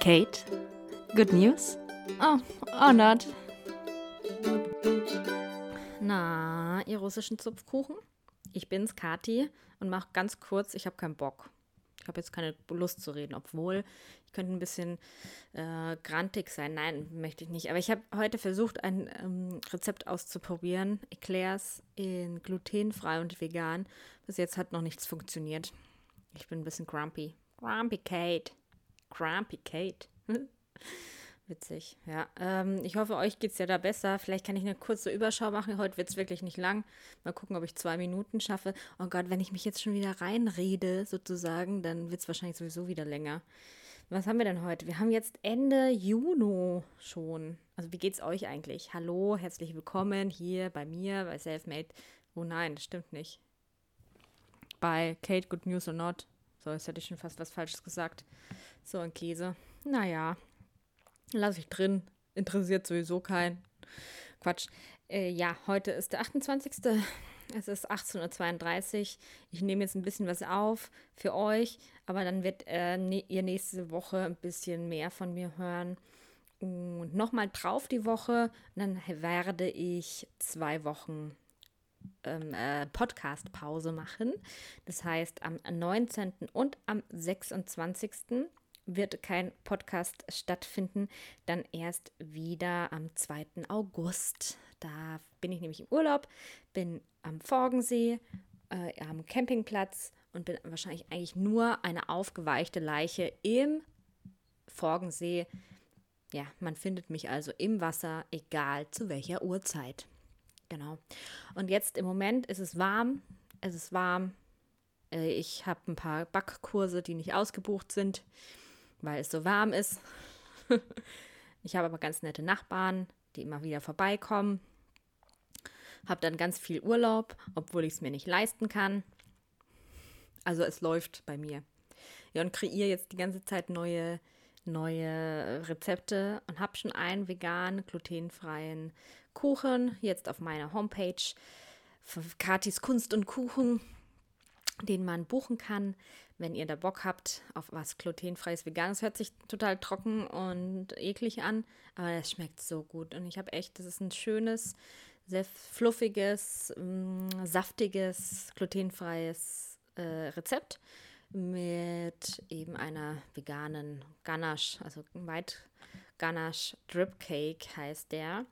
Kate, good news? Oh, or not. Na, ihr russischen Zupfkuchen? Ich bin's, Kati, und mach ganz kurz, ich habe keinen Bock. Ich habe jetzt keine Lust zu reden, obwohl ich könnte ein bisschen äh, grantig sein. Nein, möchte ich nicht. Aber ich habe heute versucht, ein ähm, Rezept auszuprobieren. Eclairs in glutenfrei und vegan. Bis jetzt hat noch nichts funktioniert. Ich bin ein bisschen grumpy. Grumpy Kate. Grumpy Kate. Witzig, ja. Ähm, ich hoffe, euch geht es ja da besser. Vielleicht kann ich eine kurze Überschau machen. Heute wird es wirklich nicht lang. Mal gucken, ob ich zwei Minuten schaffe. Oh Gott, wenn ich mich jetzt schon wieder reinrede, sozusagen, dann wird es wahrscheinlich sowieso wieder länger. Was haben wir denn heute? Wir haben jetzt Ende Juni schon. Also wie geht's euch eigentlich? Hallo, herzlich willkommen hier bei mir, bei Selfmade. Oh nein, das stimmt nicht. Bei Kate Good News or Not. So, jetzt hätte ich schon fast was Falsches gesagt. So ein Käse. Naja, lasse ich drin. Interessiert sowieso keinen. Quatsch. Äh, ja, heute ist der 28. Es ist 18.32 Uhr. Ich nehme jetzt ein bisschen was auf für euch, aber dann wird äh, ne ihr nächste Woche ein bisschen mehr von mir hören. Und nochmal drauf die Woche, dann werde ich zwei Wochen ähm, äh, Podcast-Pause machen. Das heißt, am 19. und am 26. wird kein Podcast stattfinden. Dann erst wieder am 2. August. Da bin ich nämlich im Urlaub, bin am Forgensee, äh, am Campingplatz und bin wahrscheinlich eigentlich nur eine aufgeweichte Leiche im Forgensee. Ja, man findet mich also im Wasser, egal zu welcher Uhrzeit. Genau. Und jetzt im Moment ist es warm. Es ist warm. Äh, ich habe ein paar Backkurse, die nicht ausgebucht sind, weil es so warm ist. ich habe aber ganz nette Nachbarn, die immer wieder vorbeikommen. Habe dann ganz viel Urlaub, obwohl ich es mir nicht leisten kann. Also es läuft bei mir. Ja, und kreiere jetzt die ganze Zeit neue, neue Rezepte und habe schon einen veganen, glutenfreien Kuchen jetzt auf meiner Homepage. Katis Kunst und Kuchen, den man buchen kann, wenn ihr da Bock habt auf was glutenfreies, veganes. Hört sich total trocken und eklig an, aber es schmeckt so gut. Und ich habe echt, das ist ein schönes, sehr fluffiges, mh, mm, saftiges, glutenfreies äh, Rezept mit eben einer veganen Ganache, also White Ganache Drip Cake heißt der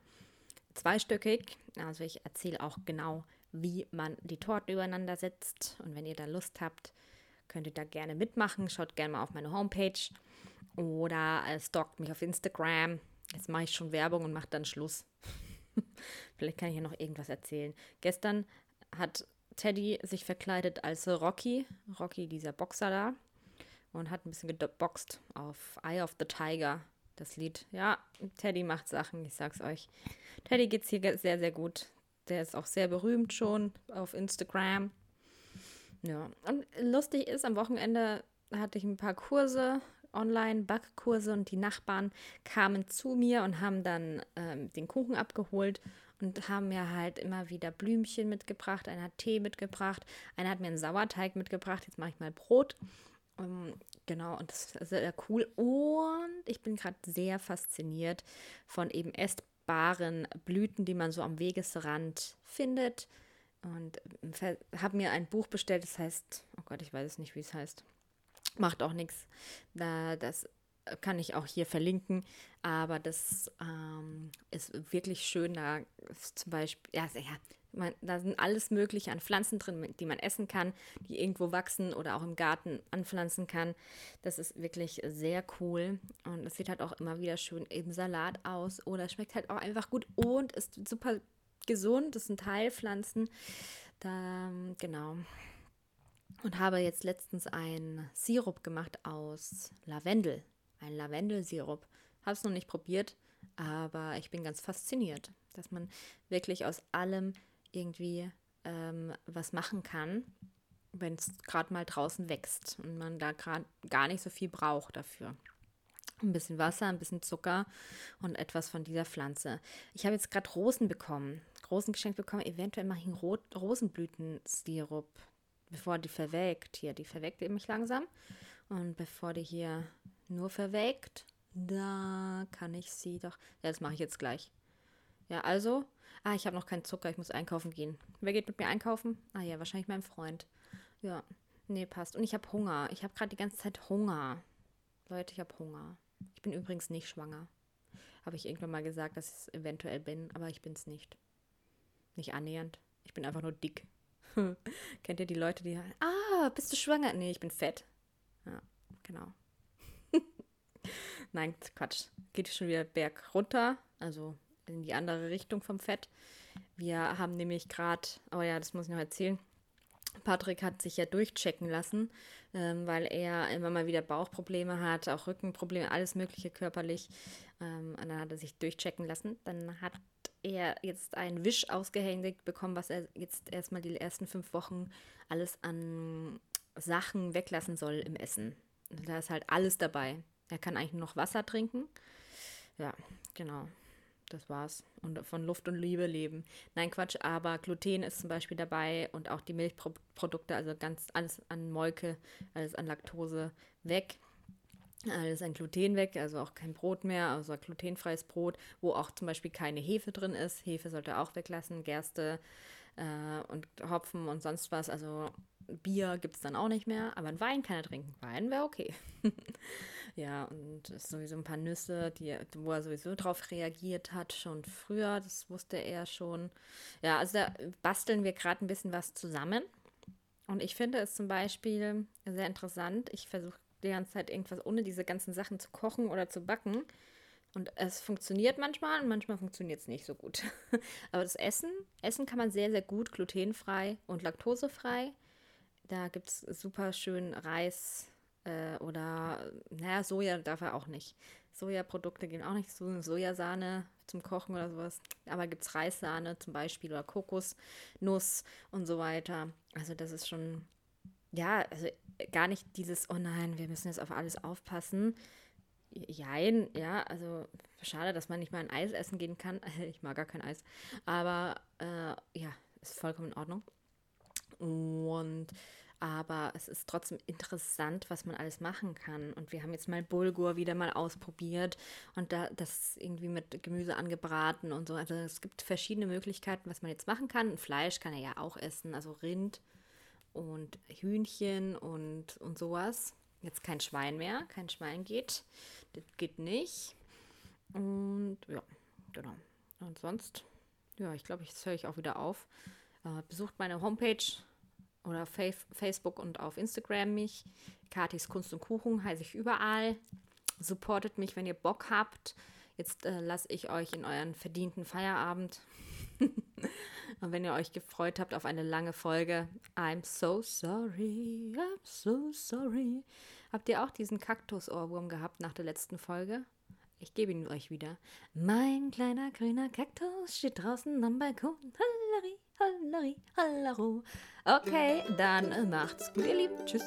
zweistöckig. Also ich erzähle auch genau, wie man die Torten übereinander setzt. Und wenn ihr da Lust habt, könnt ihr da gerne mitmachen. Schaut gerne mal auf meine Homepage oder äh, stalkt mich auf Instagram. Jetzt mache ich schon Werbung und mache dann Schluss. Vielleicht kann ich ja noch irgendwas erzählen. Gestern hat Teddy sich verkleidet als Rocky. Rocky, dieser Boxer da. Und hat ein bisschen geboxt auf Eye of the Tiger das Lied. Ja, Teddy macht Sachen, ich sag's euch. Teddy geht's hier sehr, sehr gut. Der ist auch sehr berühmt schon auf Instagram. Ja, und lustig ist, am Wochenende hatte ich ein paar Kurse, online Backkurse und die Nachbarn kamen zu mir und haben dann ähm, den Kuchen abgeholt und haben mir halt immer wieder Blümchen mitgebracht. Einer hat Tee mitgebracht, einer hat mir einen Sauerteig mitgebracht. Jetzt mache ich mal Brot. Ähm, genau, und das ist sehr cool. Und ich bin gerade sehr fasziniert von eben essbaren Blüten, die man so am Wegesrand findet. Und habe mir ein Buch bestellt, das heißt, oh Gott, ich weiß es nicht, wie es heißt. Macht auch nichts. Da, das kann ich auch hier verlinken. Aber das ähm, ist wirklich schön. Da zum Beispiel, ja, ja man, da sind alles Mögliche an Pflanzen drin, die man essen kann, die irgendwo wachsen oder auch im Garten anpflanzen kann. Das ist wirklich sehr cool. Und es sieht halt auch immer wieder schön im Salat aus. Oder schmeckt halt auch einfach gut und ist super gesund. Das sind Heilpflanzen. Da, genau und habe jetzt letztens einen Sirup gemacht aus Lavendel ein Lavendelsirup. Habe es noch nicht probiert, aber ich bin ganz fasziniert, dass man wirklich aus allem irgendwie ähm, was machen kann, wenn es gerade mal draußen wächst und man da gerade gar nicht so viel braucht dafür. Ein bisschen Wasser, ein bisschen Zucker und etwas von dieser Pflanze. Ich habe jetzt gerade Rosen bekommen, Rosen geschenkt bekommen. Eventuell mache ich einen Rot Rosenblütensirup, bevor die verwelkt. Hier, die verwelkt nämlich langsam. Und bevor die hier nur verwelkt, Da kann ich sie doch. Ja, das mache ich jetzt gleich. Ja, also. Ah, ich habe noch keinen Zucker. Ich muss einkaufen gehen. Wer geht mit mir einkaufen? Ah ja, wahrscheinlich mein Freund. Ja. Nee, passt. Und ich habe Hunger. Ich habe gerade die ganze Zeit Hunger. Leute, ich habe Hunger. Ich bin übrigens nicht schwanger. Habe ich irgendwann mal gesagt, dass ich es eventuell bin, aber ich bin es nicht. Nicht annähernd. Ich bin einfach nur dick. Kennt ihr die Leute, die. Ah, bist du schwanger? Nee, ich bin fett. Ja, genau. Nein, Quatsch. Geht schon wieder berg runter, also in die andere Richtung vom Fett. Wir haben nämlich gerade, oh ja, das muss ich noch erzählen. Patrick hat sich ja durchchecken lassen, ähm, weil er immer mal wieder Bauchprobleme hat, auch Rückenprobleme, alles Mögliche körperlich. Ähm, und dann hat er sich durchchecken lassen. Dann hat er jetzt einen Wisch ausgehändigt bekommen, was er jetzt erstmal die ersten fünf Wochen alles an Sachen weglassen soll im Essen. Da ist halt alles dabei. Er kann eigentlich nur noch Wasser trinken. Ja, genau. Das war's. Und von Luft und Liebe leben. Nein, Quatsch, aber Gluten ist zum Beispiel dabei und auch die Milchprodukte, also ganz alles an Molke, alles an Laktose weg. Alles an Gluten weg, also auch kein Brot mehr, also glutenfreies Brot, wo auch zum Beispiel keine Hefe drin ist. Hefe sollte auch weglassen, Gerste äh, und Hopfen und sonst was. Also Bier gibt es dann auch nicht mehr, aber ein Wein kann er trinken. Wein wäre okay. ja, und sowieso ein paar Nüsse, die, wo er sowieso drauf reagiert hat, schon früher, das wusste er schon. Ja, also da basteln wir gerade ein bisschen was zusammen. Und ich finde es zum Beispiel sehr interessant. Ich versuche die ganze Zeit irgendwas ohne diese ganzen Sachen zu kochen oder zu backen. Und es funktioniert manchmal und manchmal funktioniert es nicht so gut. Aber das Essen, Essen kann man sehr, sehr gut glutenfrei und laktosefrei. Da gibt es super schön Reis äh, oder, naja, Soja darf er auch nicht. Sojaprodukte gehen auch nicht, so Sojasahne zum Kochen oder sowas. Aber gibt es Reissahne zum Beispiel oder Kokosnuss und so weiter. Also das ist schon, ja, also gar nicht dieses, oh nein, wir müssen jetzt auf alles aufpassen. Jein, ja, also schade, dass man nicht mal ein Eis essen gehen kann. Ich mag gar kein Eis. Aber äh, ja, ist vollkommen in Ordnung. Und aber es ist trotzdem interessant, was man alles machen kann. Und wir haben jetzt mal Bulgur wieder mal ausprobiert und da das irgendwie mit Gemüse angebraten und so. Also es gibt verschiedene Möglichkeiten, was man jetzt machen kann. Fleisch kann er ja auch essen, also Rind und Hühnchen und, und sowas. Jetzt kein Schwein mehr, kein Schwein geht. Das geht nicht. Und ja, genau. Und sonst, ja, ich glaube, jetzt höre ich auch wieder auf. Äh, besucht meine Homepage oder Facebook und auf Instagram mich. Katis Kunst und Kuchen heiße ich überall. Supportet mich, wenn ihr Bock habt. Jetzt äh, lasse ich euch in euren verdienten Feierabend. und wenn ihr euch gefreut habt auf eine lange Folge, I'm so sorry, I'm so sorry. Habt ihr auch diesen Kaktus-Ohrwurm gehabt nach der letzten Folge? Ich gebe ihn euch wieder. Mein kleiner grüner Kaktus steht draußen am Balkon. Hallari, hallari, hallaro. Okay, dann macht's gut, ihr Lieben. Tschüss.